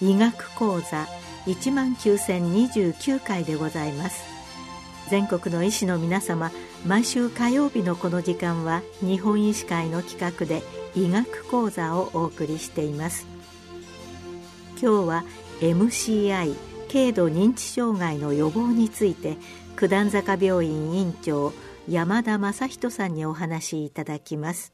医学講座1万9029回でございます。全国の医師の皆様毎週火曜日のこの時間は日本医師会の企画で医学講座をお送りしています。今日は MCI 軽度認知障害の予防について九段坂病院院長山田正人さんにお話しいただきます。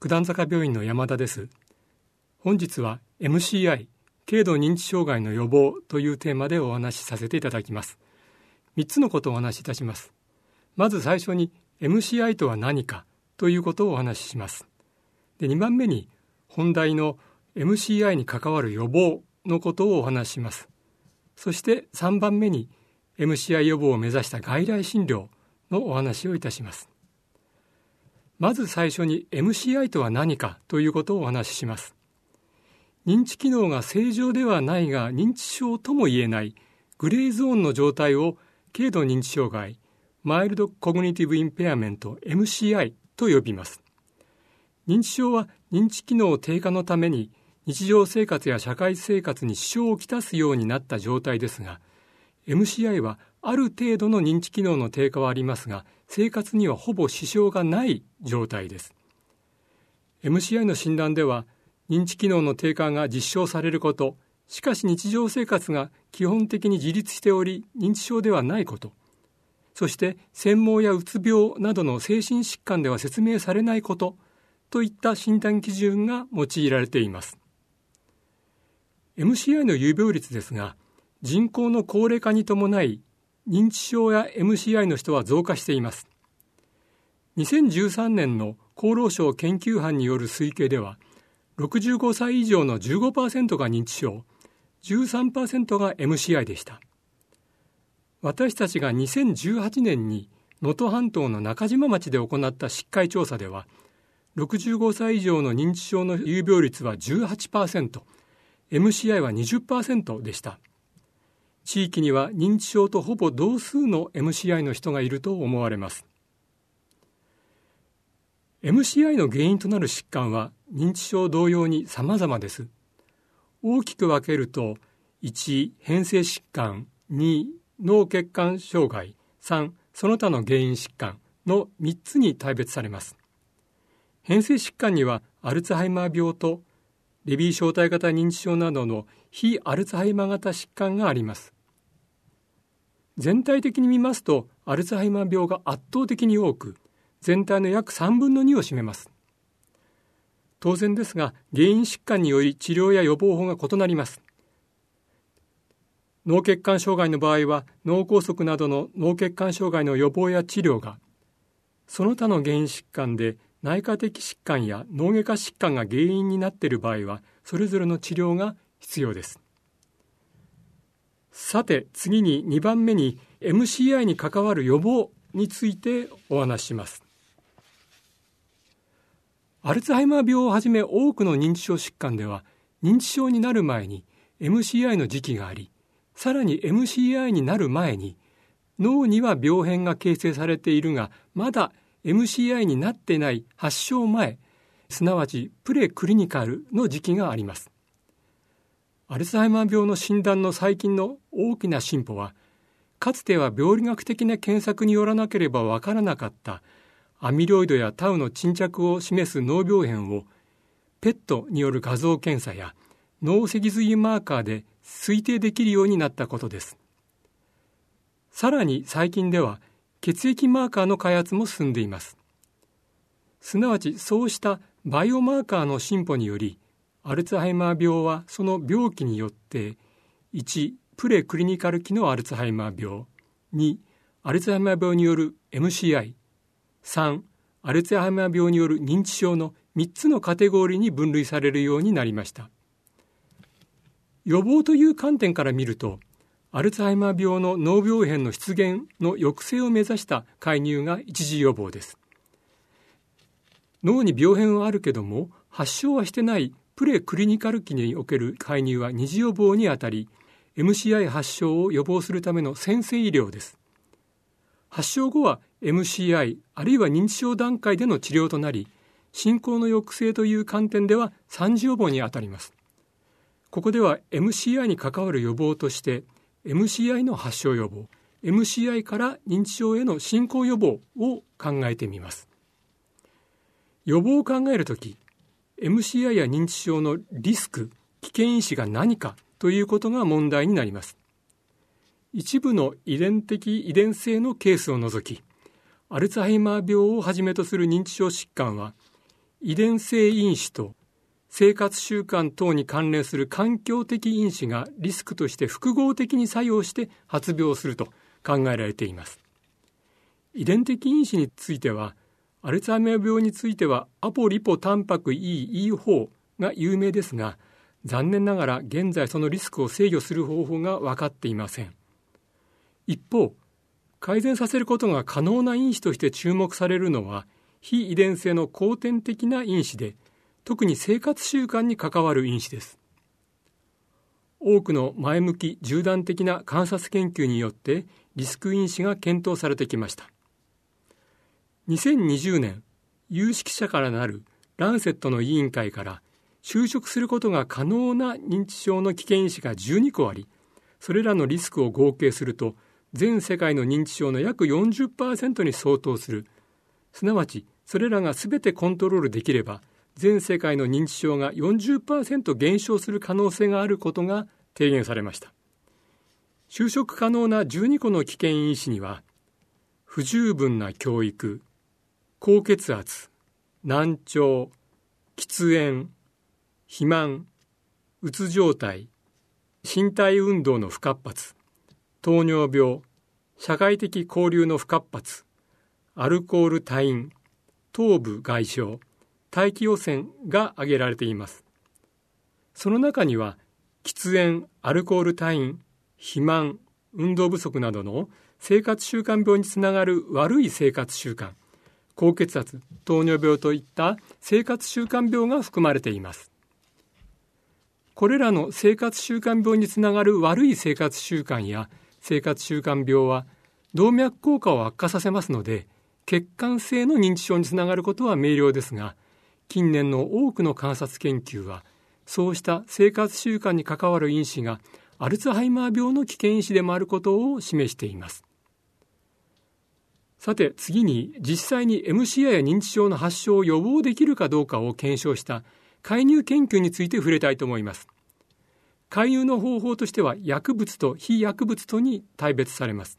九段坂病院の山田です。本日は MCI 軽度認知障害の予防というテーマでお話しさせていただきます。3つのことをお話しいたします。まず最初に MCI とは何かということをお話しします。で2番目に本題の MCI に関わる予防のことをお話しします。そして3番目に MCI 予防を目指した外来診療のお話をいたします。まず最初に MCI とは何かということをお話しします。認知機能が正常ではないが認知症とも言えないグレーゾーンの状態を軽度認知障害マイルドコグニティブインペアメント MCI と呼びます。認知症は認知機能低下のために日常生活や社会生活に支障をきたすようになった状態ですが MCI はある程度の認知機能の低下はありますが生活にはほぼ支障がない状態です MCI の診断では認知機能の低下が実証されること、しかし日常生活が基本的に自立しており、認知症ではないこと、そして専門やうつ病などの精神疾患では説明されないことといった診断基準が用いられています。MCI の有病率ですが、人口の高齢化に伴い、認知症や MCI の人は増加しています。2013年の厚労省研究班による推計では、65歳以上の15%が認知症、13%が MCI でした。私たちが2018年に能登半島の中島町で行った疾患調査では、65歳以上の認知症の有病率は18%、MCI は20%でした。地域には認知症とほぼ同数の MCI の人がいると思われます。MCI の原因となる疾患は認知症同様に様々です。大きく分けると、1、変性疾患、2、脳血管障害、3、その他の原因疾患の3つに大別されます。変性疾患にはアルツハイマー病とレビー小体型認知症などの非アルツハイマー型疾患があります。全体的に見ますとアルツハイマー病が圧倒的に多く全体の約3分の2を占めます。当然ですが、原因疾患により治療や予防法が異なります。脳血管障害の場合は、脳梗塞などの脳血管障害の予防や治療が、その他の原因疾患で内科的疾患や脳外科疾患が原因になっている場合は、それぞれの治療が必要です。さて、次に2番目に MCI に関わる予防についてお話しします。アルツハイマー病をはじめ多くの認知症疾患では認知症になる前に MCI の時期がありさらに MCI になる前に脳には病変が形成されているがまだ MCI になってない発症前すなわちプレクリニカルの時期がありますアルツハイマー病の診断の最近の大きな進歩はかつては病理学的な検索によらなければわからなかったアミロイドやタウの沈着を示す脳病変をペットによる画像検査や脳脊髄マーカーで推定できるようになったことです。さらに最近では血液マーカーの開発も進んでいます。すなわちそうしたバイオマーカーの進歩によりアルツハイマー病はその病気によって1プレクリニカル期のアルツハイマー病2アルツハイマー病による MCI 3アルツハイマー病による認知症の3つのカテゴリーに分類されるようになりました予防という観点から見るとアルツハイマー病の脳病変の出現の抑制を目指した介入が一時予防です。脳に病変はあるけども発症はしてないプレクリニカル期における介入は二次予防にあたり MCI 発症を予防するための先生医療です。発症後は MCI あるいは認知症段階での治療となり進行の抑制という観点では3次予防にあたります。ここでは MCI に関わる予防として MCI の発症予防 MCI から認知症への進行予防を考えてみます。予防を考えるとき MCI や認知症のリスク危険因子が何かということが問題になります。一部の遺伝的遺伝性のケースを除きアルツハイマー病をはじめとする認知症疾患は遺伝性因子と生活習慣等に関連する環境的因子がリスクとして複合的に作用して発病すると考えられています。遺伝的因子についてはアルツハイマー病についてはアポリポタンパク EE4 が有名ですが残念ながら現在そのリスクを制御する方法が分かっていません。一方改善させることが可能な因子として注目されるのは非遺伝性の後天的な因子で特に生活習慣に関わる因子です。多くの前向き縦断的な観察研究によってリスク因子が検討されてきました。2020年有識者からなるランセットの委員会から就職することが可能な認知症の危険因子が12個ありそれらのリスクを合計すると全世界の認知症の約40%に相当する。すなわちそれらが全てコントロールできれば全世界の認知症が40%減少する可能性があることが提言されました。就職可能な12個の危険因子には不十分な教育高血圧難聴喫煙肥満うつ状態身体運動の不活発糖尿病社会的交流の不活発アルコール多飲頭部外傷大気汚染が挙げられています。その中には喫煙アルコール多飲肥満運動不足などの生活習慣病につながる悪い生活習慣高血圧糖尿病といった生活習慣病が含まれています。これらの生活習慣病につながる悪い生活習慣や生活習慣病は動脈硬化を悪化させますので血管性の認知症につながることは明瞭ですが近年の多くの観察研究はそうした生活習慣に関わる因子がアルツハイマー病の危険因子でもあることを示しています。さて次に実際に MCI や認知症の発症を予防できるかどうかを検証した介入研究について触れたいと思います。介入の方法としては薬物と非薬物とに大別されます。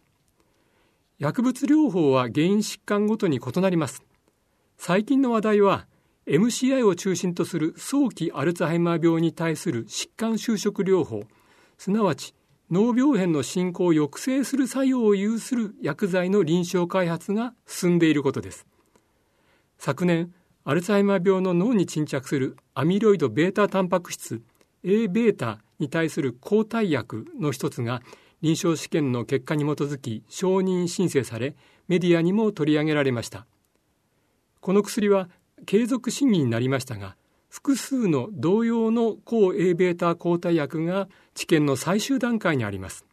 薬物療法は原因疾患ごとに異なります。最近の話題は MCI を中心とする早期アルツハイマー病に対する疾患収縮療法すなわち脳病変の進行を抑制する作用を有する薬剤の臨床開発が進んでいることです。昨年アルツハイマー病の脳に沈着するアミロイド β タンパク質 Aβ に対する抗体薬の一つが臨床試験の結果に基づき承認申請されメディアにも取り上げられました。この薬は継続審議になりましたが複数の同様の抗 Aβ 抗体薬が治験の最終段階にあります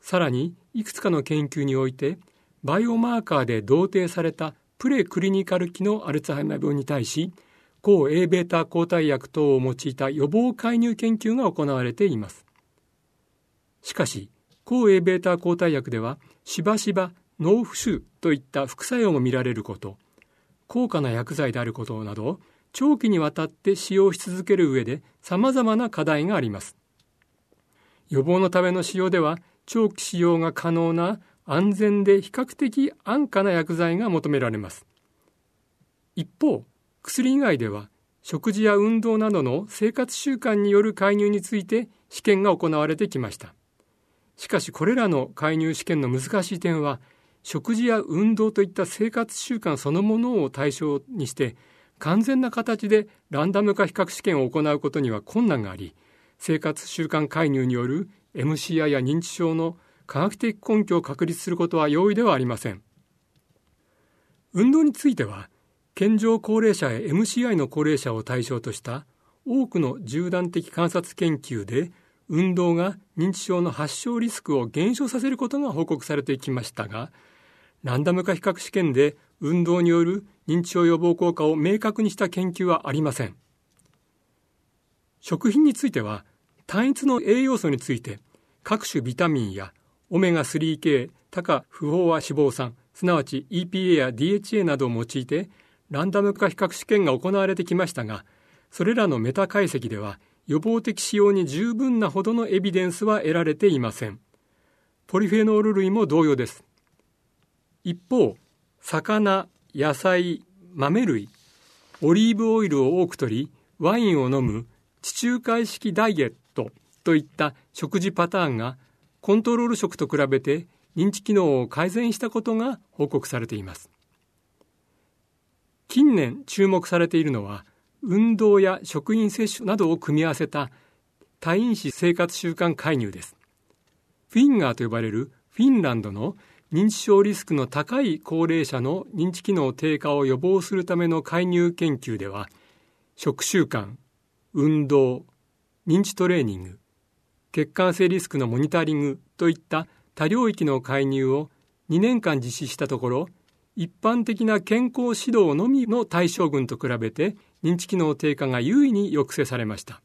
さらにいくつかの研究においてバイオマーカーで同定されたプレクリニカル期のアルツハイマー病に対し抗 Aβ 抗体薬等を用いた予防介入研究が行われていますしかし抗 Aβ 抗体薬ではしばしば脳浮腫といった副作用も見られること 高価な薬剤であることなど長期にわたって使用し続ける上で様々な課題があります。予防のための使用では長期使用が可能な安全で比較的安価な薬剤が求められます。一方薬以外では食事や運動などの生活習慣による介入について試験が行われてきました。しかしこれらの介入試験の難しい点は食事や運動といった生活習慣そのものを対象にして完全な形でランダム化比較試験を行うことには困難があり生活習慣介入による MCI や認知症の科学的根拠を確立することは容易ではありません。運動については健常高齢者や MCI の高齢者を対象とした多くの縦断的観察研究で運動が認知症の発症リスクを減少させることが報告されてきましたがランダム化比較試験で運動による認知症予防効果を明確にした研究はありません。食品については単一の栄養素について各種ビタミンやオメガ3系多価不飽和脂肪酸すなわち EPA や DHA などを用いてランダム化比較試験が行われてきましたがそれらのメタ解析では予防的使用に十分なほどのエビデンスは得られていません。ポリフェノール類も同様です。一方魚野菜豆類オリーブオイルを多く摂りワインを飲む地中海式ダイエットといった食事パターンがコントロール食と比べて認知機能を改善したことが報告されています。近年注目されているのは運動や食品摂取などを組み合わせた多因子生活習慣介入です。フィンガーと呼ばれるフィンランドの認知症リスクの高い高齢者の認知機能低下を予防するための介入研究では食習慣運動認知トレーニング血管性リスクのモニタリングといった多領域の介入を2年間実施したところ一般的な健康指導のみの対象群と比べて認知機能低下が優位に抑制されました。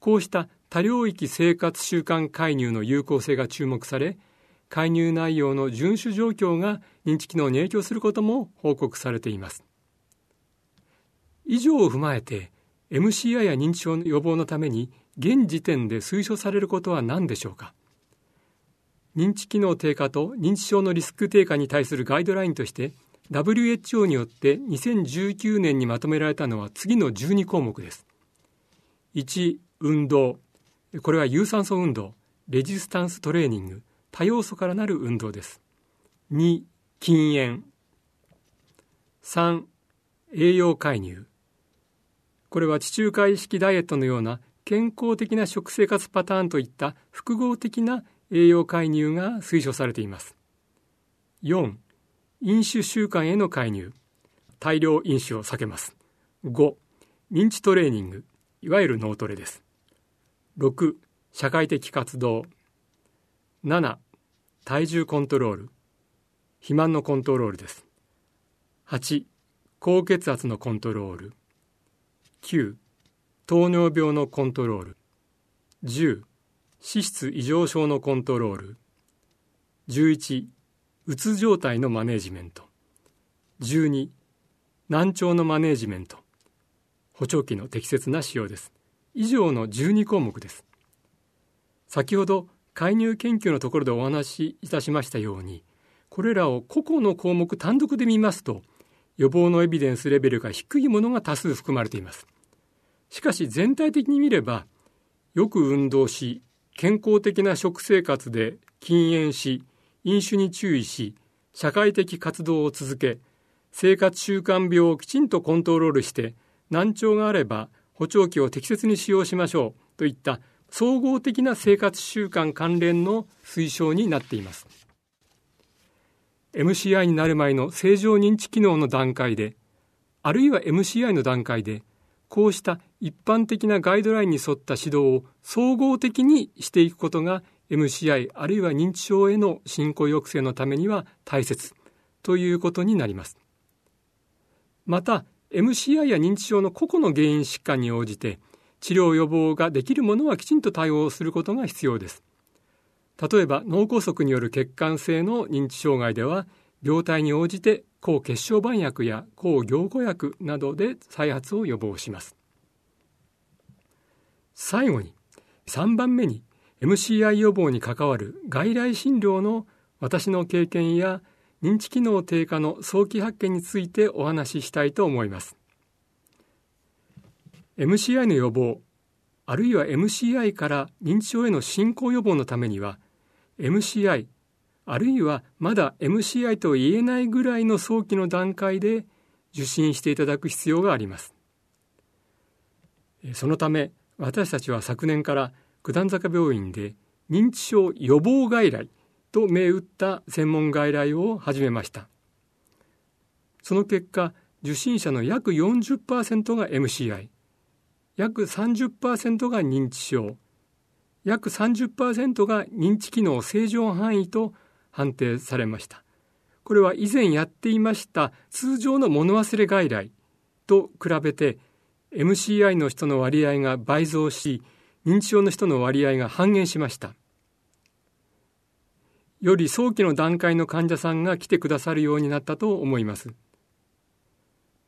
こうした多領域生活習慣介入の有効性が注目され介入内容の遵守状況が認知機能に影響することも報告されています。以上を踏まえて MCI や認知症の予防のために現時点で推奨されることは何でしょうか。認知機能低下と認知症のリスク低下に対するガイドラインとして WHO によって2019年にまとめられたのは次の12項目です。1、運動。これは有酸素運動、レジスタンストレーニング、多要素からなる運動です。2、禁煙。3、栄養介入。これは地中海式ダイエットのような健康的な食生活パターンといった複合的な栄養介入が推奨されています。4、飲酒習慣への介入。大量飲酒を避けます。5、認知トレーニング。いわゆる脳トレです。6、社会的活動。7、体重コントロール。肥満のコントロールです。8、高血圧のコントロール。9、糖尿病のコントロール。10、脂質異常症のコントロール。11うつ状態のマネジメント。12難聴のマネジメント。補聴器の適切な使用です。以上の12項目です。先ほど介入研究のところでお話しいたしましたようにこれらを個々の項目単独で見ますと予防のエビデンスレベルが低いものが多数含まれています。しかし全体的に見ればよく運動し健康的な食生活で禁煙し、飲酒に注意し、社会的活動を続け、生活習慣病をきちんとコントロールして、難聴があれば補聴器を適切に使用しましょうといった総合的な生活習慣関連の推奨になっています。MCI になる前の正常認知機能の段階で、あるいは MCI の段階で、こうした一般的なガイドラインに沿った指導を総合的にしていくことが MCI あるいは認知症への進行抑制のためには大切ということになります。また MCI や認知症の個々の原因疾患に応じて治療予防ができるものはきちんと対応することが必要です。例えば脳梗塞による血管性の認知障害では病態に応じて抗血小板薬や抗凝固薬などで再発を予防します。最後に3番目に MCI 予防に関わる外来診療の私の経験や認知機能低下の早期発見についてお話ししたいと思います。MCI の予防あるいは MCI から認知症への進行予防のためには MCI あるいはまだ MCI と言えないぐらいの早期の段階で受診していただく必要があります。そのため私たちは昨年から九段坂病院で認知症予防外来と銘打った専門外来を始めましたその結果受診者の約40%が MCI 約30%が認知症約30%が認知機能正常範囲と判定されました。これは以前やっていました通常の物忘れ外来と比べて MCI の人の割合が倍増し認知症の人の割合が半減しました。より早期の段階の患者さんが来てくださるようになったと思います。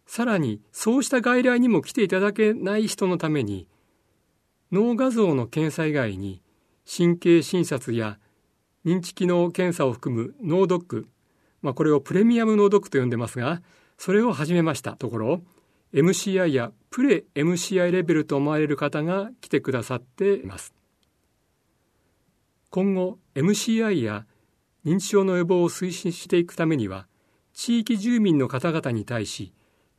さらにそうした外来にも来ていただけない人のために脳画像の検査以外に神経診察や認知機能検査を含む脳ドック、まあ、これをプレミアム脳ドックと呼んでますがそれを始めました。ところ MCI やプレ MCI レベルと思われる方が来てくださっています。今後 MCI や認知症の予防を推進していくためには地域住民の方々に対し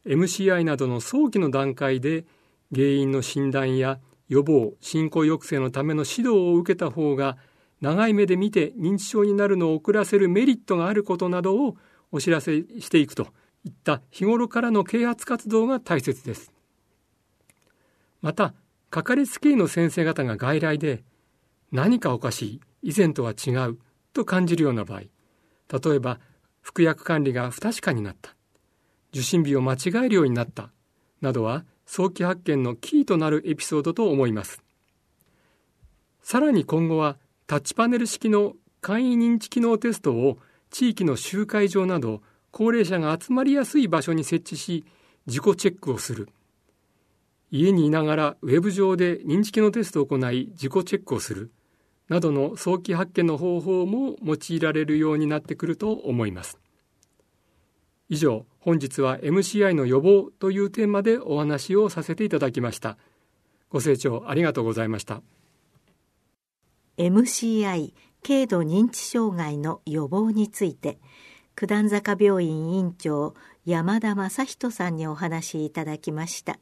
MCI などの早期の段階で原因の診断や予防進行抑制のための指導を受けた方が長い目で見て認知症になるのを遅らせるメリットがあることなどをお知らせしていくといった日頃からの啓発活動が大切です。また、かかりつけ医の先生方が外来で何かおかしい、以前とは違うと感じるような場合、例えば服薬管理が不確かになった、受診日を間違えるようになった、などは早期発見のキーとなるエピソードと思います。さらに今後はタッチパネル式の簡易認知機能テストを地域の集会場など高齢者が集まりやすい場所に設置し自己チェックをする。家にいながらウェブ上で認知機能テストを行い自己チェックをする。などの早期発見の方法も用いられるようになってくると思います。以上本日は MCI の予防というテーマでお話をさせていただきました。ご清聴ありがとうございました。MCI 軽度認知障害の予防について九段坂病院院長山田正人さんにお話いただきました。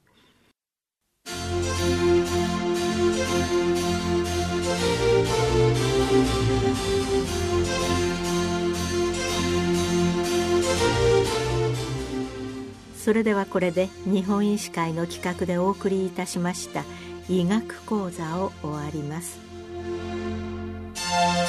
それではこれで日本医師会の企画でお送りいたしました医学講座を終わります。Thank you.